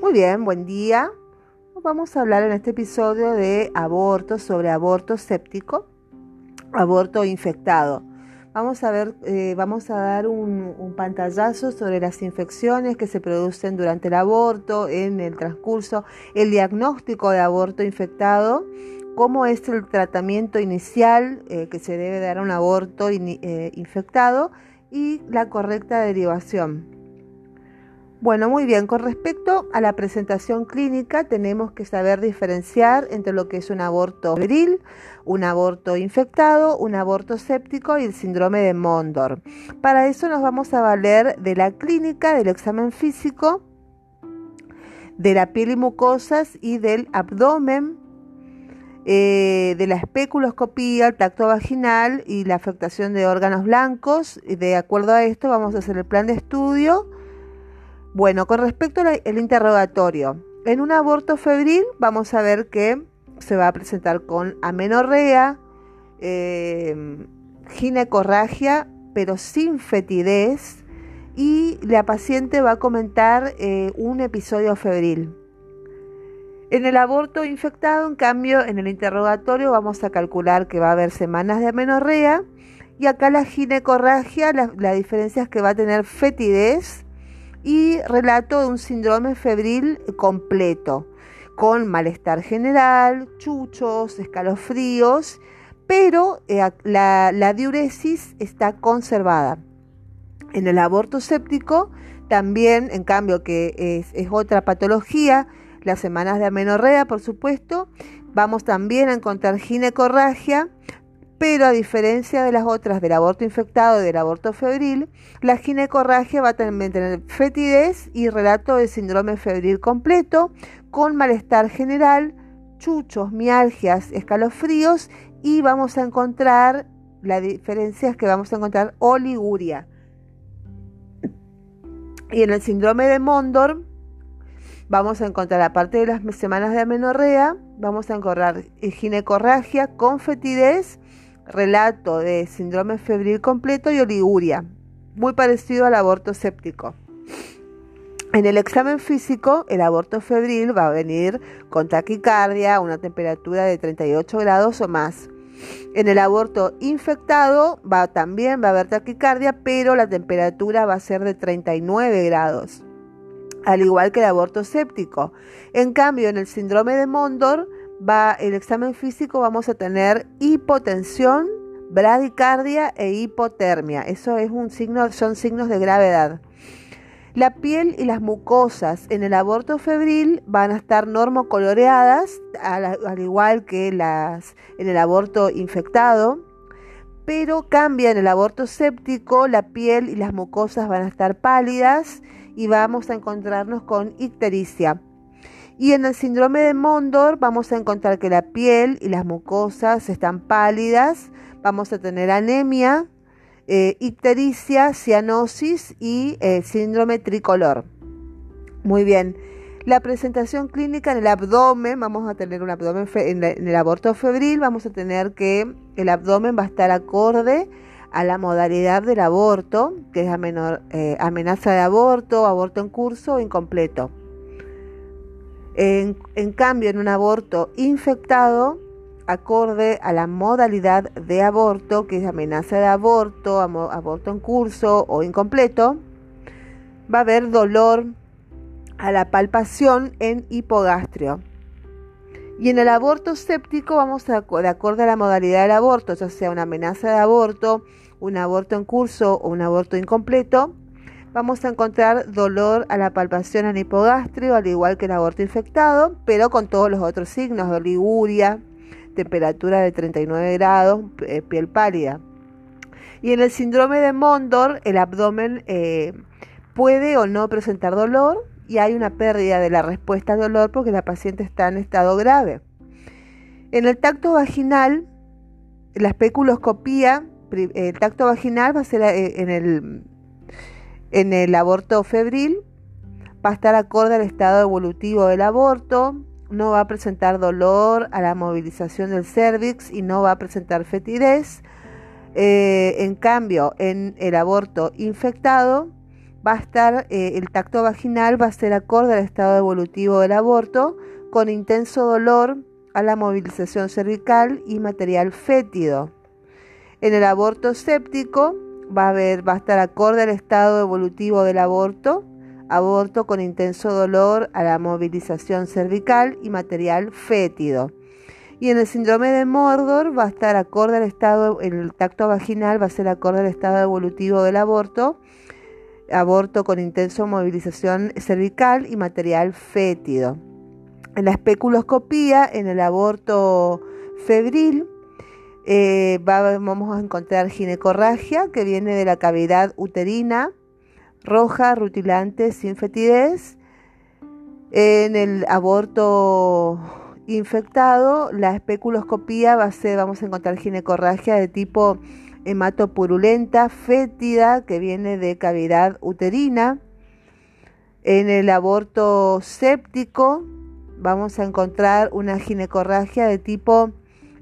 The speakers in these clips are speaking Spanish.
Muy bien, buen día. Vamos a hablar en este episodio de aborto, sobre aborto séptico, aborto infectado. Vamos a ver, eh, vamos a dar un, pantallazo sobre las infecciones que se producen durante el aborto, en el transcurso, el diagnóstico de aborto infectado, cómo es el tratamiento inicial eh, que se debe dar a un aborto eh, infectado y la correcta derivación. Bueno, muy bien, con respecto a la presentación clínica tenemos que saber diferenciar entre lo que es un aborto febril, un aborto infectado, un aborto séptico y el síndrome de Mondor. Para eso nos vamos a valer de la clínica, del examen físico, de la piel y mucosas y del abdomen, eh, de la especuloscopía, el tacto vaginal y la afectación de órganos blancos. Y de acuerdo a esto vamos a hacer el plan de estudio bueno, con respecto al interrogatorio, en un aborto febril vamos a ver que se va a presentar con amenorrea, eh, ginecorragia, pero sin fetidez, y la paciente va a comentar eh, un episodio febril. En el aborto infectado, en cambio, en el interrogatorio vamos a calcular que va a haber semanas de amenorrea y acá la ginecorragia, la, la diferencia es que va a tener fetidez, y relato de un síndrome febril completo, con malestar general, chuchos, escalofríos, pero eh, la, diuresis está conservada. En el aborto séptico, también, en cambio, que es, es otra patología, las semanas de amenorrea, por supuesto, vamos también a encontrar ginecorragia, pero a diferencia de las otras del aborto infectado y del aborto febril, la ginecorragia va a tener fetidez y relato de síndrome febril completo, con malestar general, chuchos, mialgias, escalofríos y vamos a encontrar, la diferencia es que vamos a encontrar oliguria. Y en el síndrome de Mondor vamos a encontrar, aparte de las semanas de amenorrea, vamos a encontrar ginecorragia con fetidez relato de síndrome febril completo y oliguria, muy parecido al aborto séptico. En el examen físico, el aborto febril va a venir con taquicardia, una temperatura de 38 grados o más. En el aborto infectado va, también va a haber taquicardia, pero la temperatura va a ser de 39 grados, al igual que el aborto séptico. En cambio, en el síndrome de Mondor, va el examen físico vamos a tener hipotensión, bradicardia e hipotermia. Eso es un signo, son signos de gravedad. La piel y las mucosas en el aborto febril van a estar normocoloreadas, al, al igual que las en el aborto infectado, pero cambia en el aborto séptico, la piel y las mucosas van a estar pálidas y vamos a encontrarnos con ictericia. Y en el síndrome de Mondor vamos a encontrar que la piel y las mucosas están pálidas, vamos a tener anemia, eh, ictericia, cianosis y eh, síndrome tricolor. Muy bien. La presentación clínica en el abdomen, vamos a tener un abdomen en, el aborto febril, vamos a tener que el abdomen va a estar acorde a la modalidad del aborto, que es eh, amenaza de aborto, aborto en curso o incompleto. En, cambio, en un aborto infectado, acorde a la modalidad de aborto, que es amenaza de aborto, aborto en curso o incompleto, va a haber dolor a la palpación en hipogastrio. Y en el aborto séptico vamos a, de acuerdo a la modalidad del aborto, ya sea una amenaza de aborto, un aborto en curso o un aborto incompleto, vamos a encontrar dolor a la palpación en hipogastrio, al igual que el aborto infectado, pero con todos los otros signos, oliguria, temperatura de 39 grados, eh, piel pálida. Y en el síndrome de Mondor, el abdomen eh, puede o no presentar dolor y hay una pérdida de la respuesta al dolor porque la paciente está en estado grave. En el tacto vaginal, la especuloscopía, el tacto vaginal va a ser eh, en el en el aborto febril va a estar acorde al estado evolutivo del aborto, no va a presentar dolor a la movilización del cervix y no va a presentar fetidez. Eh, en cambio, en el aborto infectado va a estar, eh, el tacto vaginal va a ser acorde al estado evolutivo del aborto, con intenso dolor a la movilización cervical y material fétido. En el aborto séptico va a, estar acorde al estado evolutivo del aborto, aborto con intenso dolor a la movilización cervical y material fétido. Y en el síndrome de Mordor va a estar acorde al estado, el tacto vaginal va a ser acorde al estado evolutivo del aborto, aborto con intenso movilización cervical y material fétido. En la especuloscopía, en el aborto febril, eh, vamos a encontrar ginecorragia que viene de la cavidad uterina, roja, rutilante, sin fetidez. En el aborto infectado, la especuloscopía va a ser, vamos a encontrar ginecorragia de tipo hematopurulenta, fétida, que viene de cavidad uterina. En el aborto séptico vamos a encontrar una ginecorragia de tipo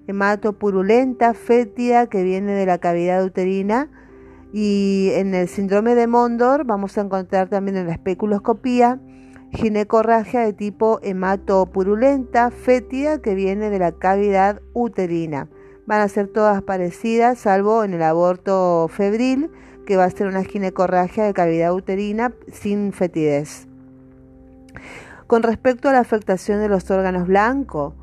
hematopurulenta, fétida, que viene de la cavidad uterina. Y en el síndrome de Mondor vamos a encontrar también en la especuloscopía ginecorragia de tipo hematopurulenta, fétida, que viene de la cavidad uterina. Van a ser todas parecidas, salvo en el aborto febril, que va a ser una ginecorragia de cavidad uterina sin fetidez. Con respecto a la afectación de los órganos blancos,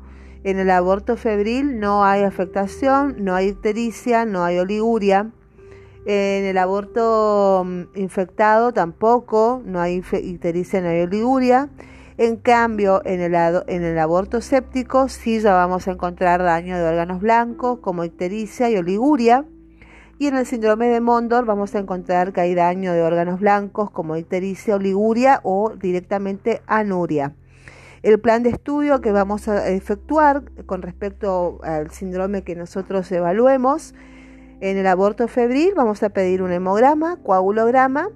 en el aborto febril no hay afectación, no hay ictericia, no hay oliguria. En el aborto mm, infectado tampoco, no hay ictericia, no hay oliguria. En cambio, en el, aborto séptico sí ya vamos a encontrar daño de órganos blancos como ictericia y oliguria. Y en el síndrome de Mondor vamos a encontrar que hay daño de órganos blancos como ictericia, oliguria o directamente anuria. El plan de estudio que vamos a efectuar con respecto al síndrome que nosotros evaluemos, en el aborto febril vamos a pedir un hemograma, coagulograma,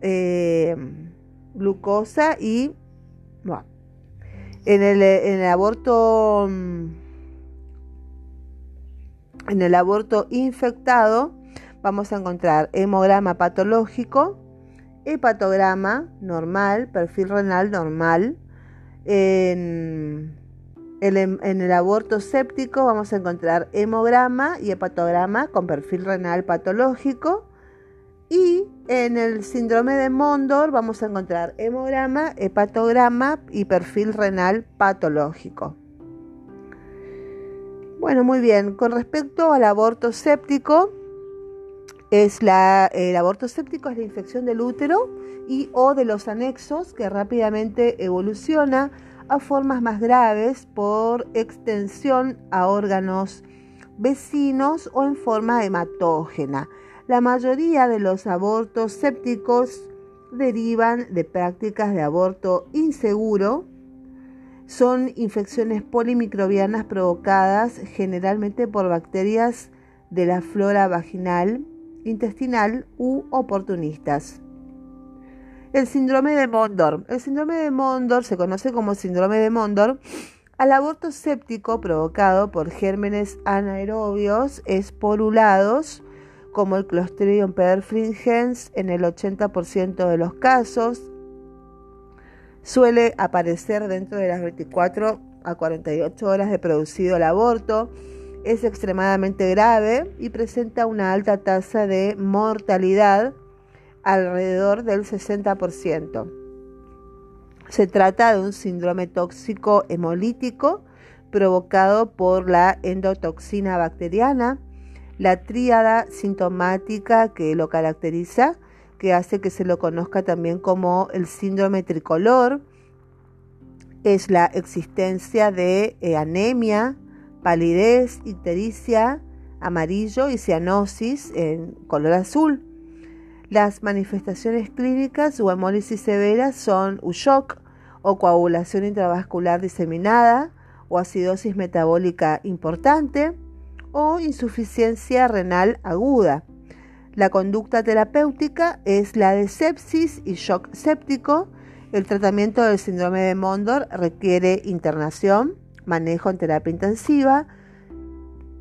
eh, glucosa y en, el, en el aborto en el aborto infectado vamos a encontrar hemograma patológico, hepatograma normal, perfil renal normal. En en el aborto séptico vamos a encontrar hemograma y hepatograma con perfil renal patológico. Y en el síndrome de Mondor vamos a encontrar hemograma, hepatograma y perfil renal patológico. Bueno, muy bien. Con respecto al aborto séptico, es la, el aborto séptico es la infección del útero y o de los anexos que rápidamente evoluciona a formas más graves por extensión a órganos vecinos o en forma hematógena. La mayoría de los abortos sépticos derivan de prácticas de aborto inseguro. Son infecciones polimicrobianas provocadas generalmente por bacterias de la flora vaginal, intestinal u oportunistas. El síndrome de Mondor. El síndrome de Mondor se conoce como síndrome de Mondor al aborto séptico provocado por gérmenes anaerobios esporulados como el Clostridium perfringens en el 80% de los casos. Suele aparecer dentro de las 24 a 48 horas de producido el aborto. Es extremadamente grave y presenta una alta tasa de mortalidad alrededor del 60%. Se trata de un síndrome tóxico hemolítico provocado por la endotoxina bacteriana, la tríada sintomática que lo caracteriza, que hace que se lo conozca también como el síndrome tricolor, es la existencia de eh, anemia, palidez, ictericia, amarillo y cianosis en color azul. Las manifestaciones clínicas o hemólisis severas son USHOC o coagulación intravascular diseminada o acidosis metabólica importante o insuficiencia renal aguda. La conducta terapéutica es la de sepsis y shock séptico. El tratamiento del síndrome de Mondor requiere internación, manejo en terapia intensiva,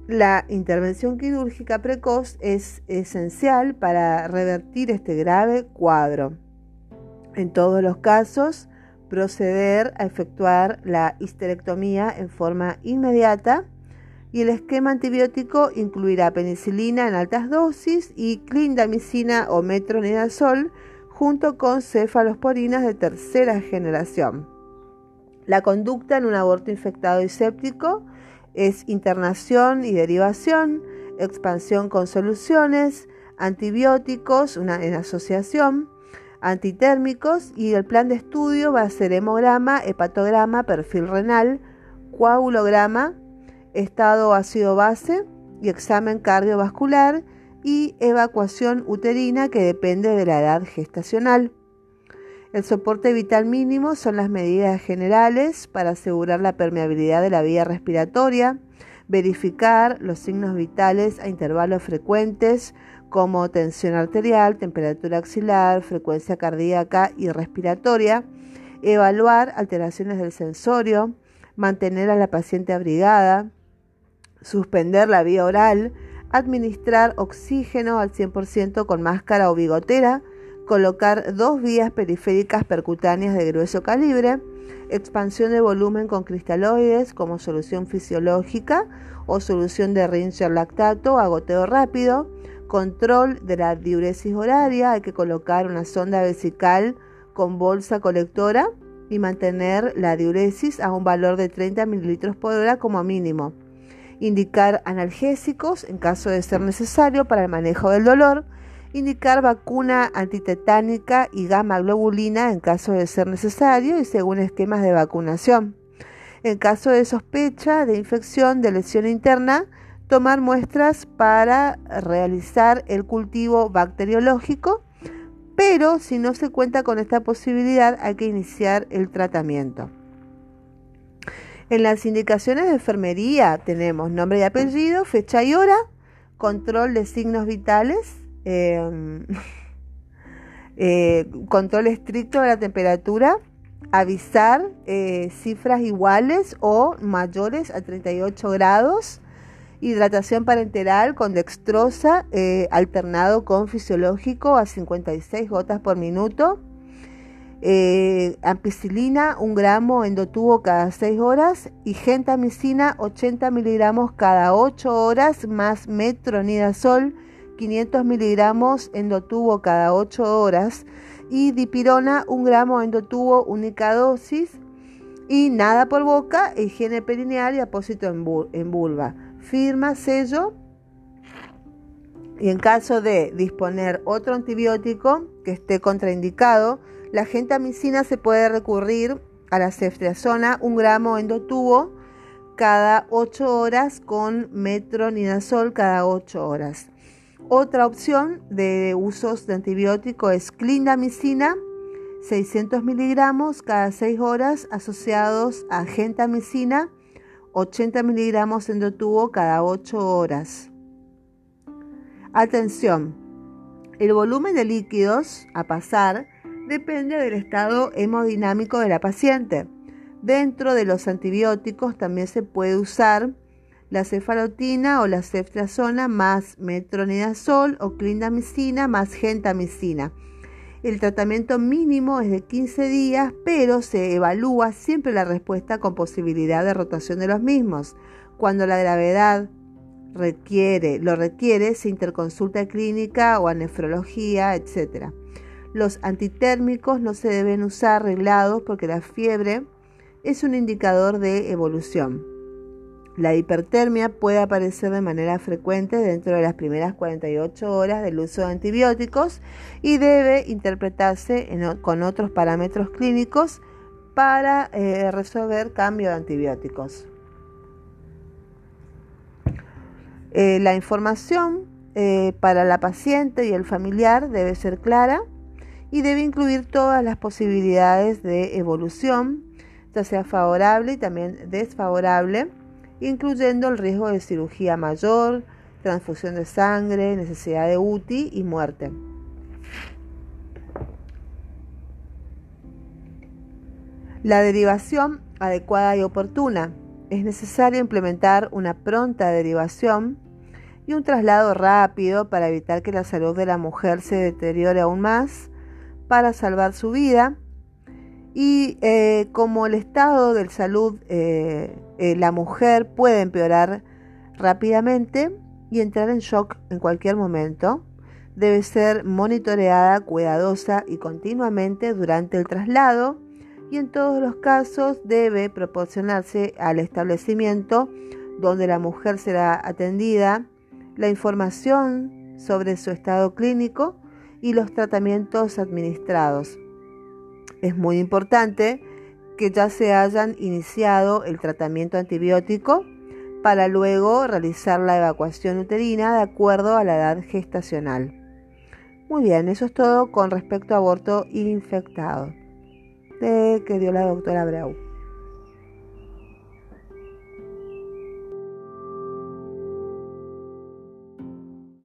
la intervención quirúrgica precoz es esencial para revertir este grave cuadro. En todos los casos, proceder a efectuar la histerectomía en forma inmediata y el esquema antibiótico incluirá penicilina en altas dosis y clindamicina o metronidazol junto con cefalosporinas de tercera generación. La conducta en un aborto infectado y séptico es internación y derivación, expansión con soluciones, antibióticos en asociación, antitérmicos y el plan de estudio va a ser hemograma, hepatograma, perfil renal, coagulograma, estado ácido base y examen cardiovascular y evacuación uterina que depende de la edad gestacional. El soporte vital mínimo son las medidas generales para asegurar la permeabilidad de la vía respiratoria, verificar los signos vitales a intervalos frecuentes como tensión arterial, temperatura axilar, frecuencia cardíaca y respiratoria, evaluar alteraciones del sensorio, mantener a la paciente abrigada, suspender la vía oral, administrar oxígeno al 100% con máscara o bigotera, colocar dos vías periféricas percutáneas de grueso calibre, expansión de volumen con cristaloides como solución fisiológica o solución de Ringer lactato a goteo rápido, control de la diuresis horaria, hay que colocar una sonda vesical con bolsa colectora y mantener la diuresis a un valor de 30 mililitros por hora como mínimo. Indicar analgésicos en caso de ser necesario para el manejo del dolor indicar vacuna antitetánica y gamma globulina en caso de ser necesario y según esquemas de vacunación. En caso de sospecha de infección de lesión interna, tomar muestras para realizar el cultivo bacteriológico, pero si no se cuenta con esta posibilidad hay que iniciar el tratamiento. En las indicaciones de enfermería tenemos nombre y apellido, fecha y hora, control de signos vitales, Em, eh, control estricto de la temperatura, avisar eh, cifras iguales o mayores a 38 grados, hidratación parenteral con dextrosa eh, alternado con fisiológico a 56 gotas por minuto, ampicilina un gramo endotubo cada 6 horas y gentamicina 80 miligramos cada 8 horas más metronidazol 500 miligramos endotubo cada 8 horas y dipirona 1 gramo endotubo única dosis y nada por boca, higiene perineal y apósito en vulva. Firma, sello y en caso de disponer otro antibiótico que esté contraindicado, la gentamicina se puede recurrir a la ceftriaxona 1 gramo endotubo cada 8 horas con metronidazol cada 8 horas. Otra opción de usos de antibiótico es clindamicina, 600 miligramos cada 6 horas asociados a gentamicina, 80 miligramos endotubo cada 8 horas. Atención, el volumen de líquidos a pasar depende del estado hemodinámico de la paciente. Dentro de los antibióticos también se puede usar la cefalotina o la ceftriaxona más metronidazol o clindamicina más gentamicina. El tratamiento mínimo es de 15 días, pero se evalúa siempre la respuesta con posibilidad de rotación de los mismos. Cuando la gravedad requiere, lo requiere, se interconsulta clínica o a nefrología, etc. Los antitérmicos no se deben usar reglados porque la fiebre es un indicador de evolución. La hipertermia puede aparecer de manera frecuente dentro de las primeras 48 horas del uso de antibióticos y debe interpretarse con otros parámetros clínicos para eh, resolver cambio de antibióticos. Eh, la información eh, para la paciente y el familiar debe ser clara y debe incluir todas las posibilidades de evolución, ya sea favorable y también desfavorable incluyendo el riesgo de cirugía mayor, transfusión de sangre, necesidad de UTI y muerte. La derivación adecuada y oportuna. Es necesario implementar una pronta derivación y un traslado rápido para evitar que la salud de la mujer se deteriore aún más para salvar su vida. Y eh, como el estado de salud, eh, eh, la mujer puede empeorar rápidamente y entrar en shock en cualquier momento, debe ser monitoreada cuidadosa y continuamente durante el traslado y en todos los casos debe proporcionarse al establecimiento donde la mujer será atendida la información sobre su estado clínico y los tratamientos administrados. Es muy importante que ya se hayan iniciado el tratamiento antibiótico para luego realizar la evacuación uterina de acuerdo a la edad gestacional. Muy bien, eso es todo con respecto a aborto infectado. De que dio la doctora Brau.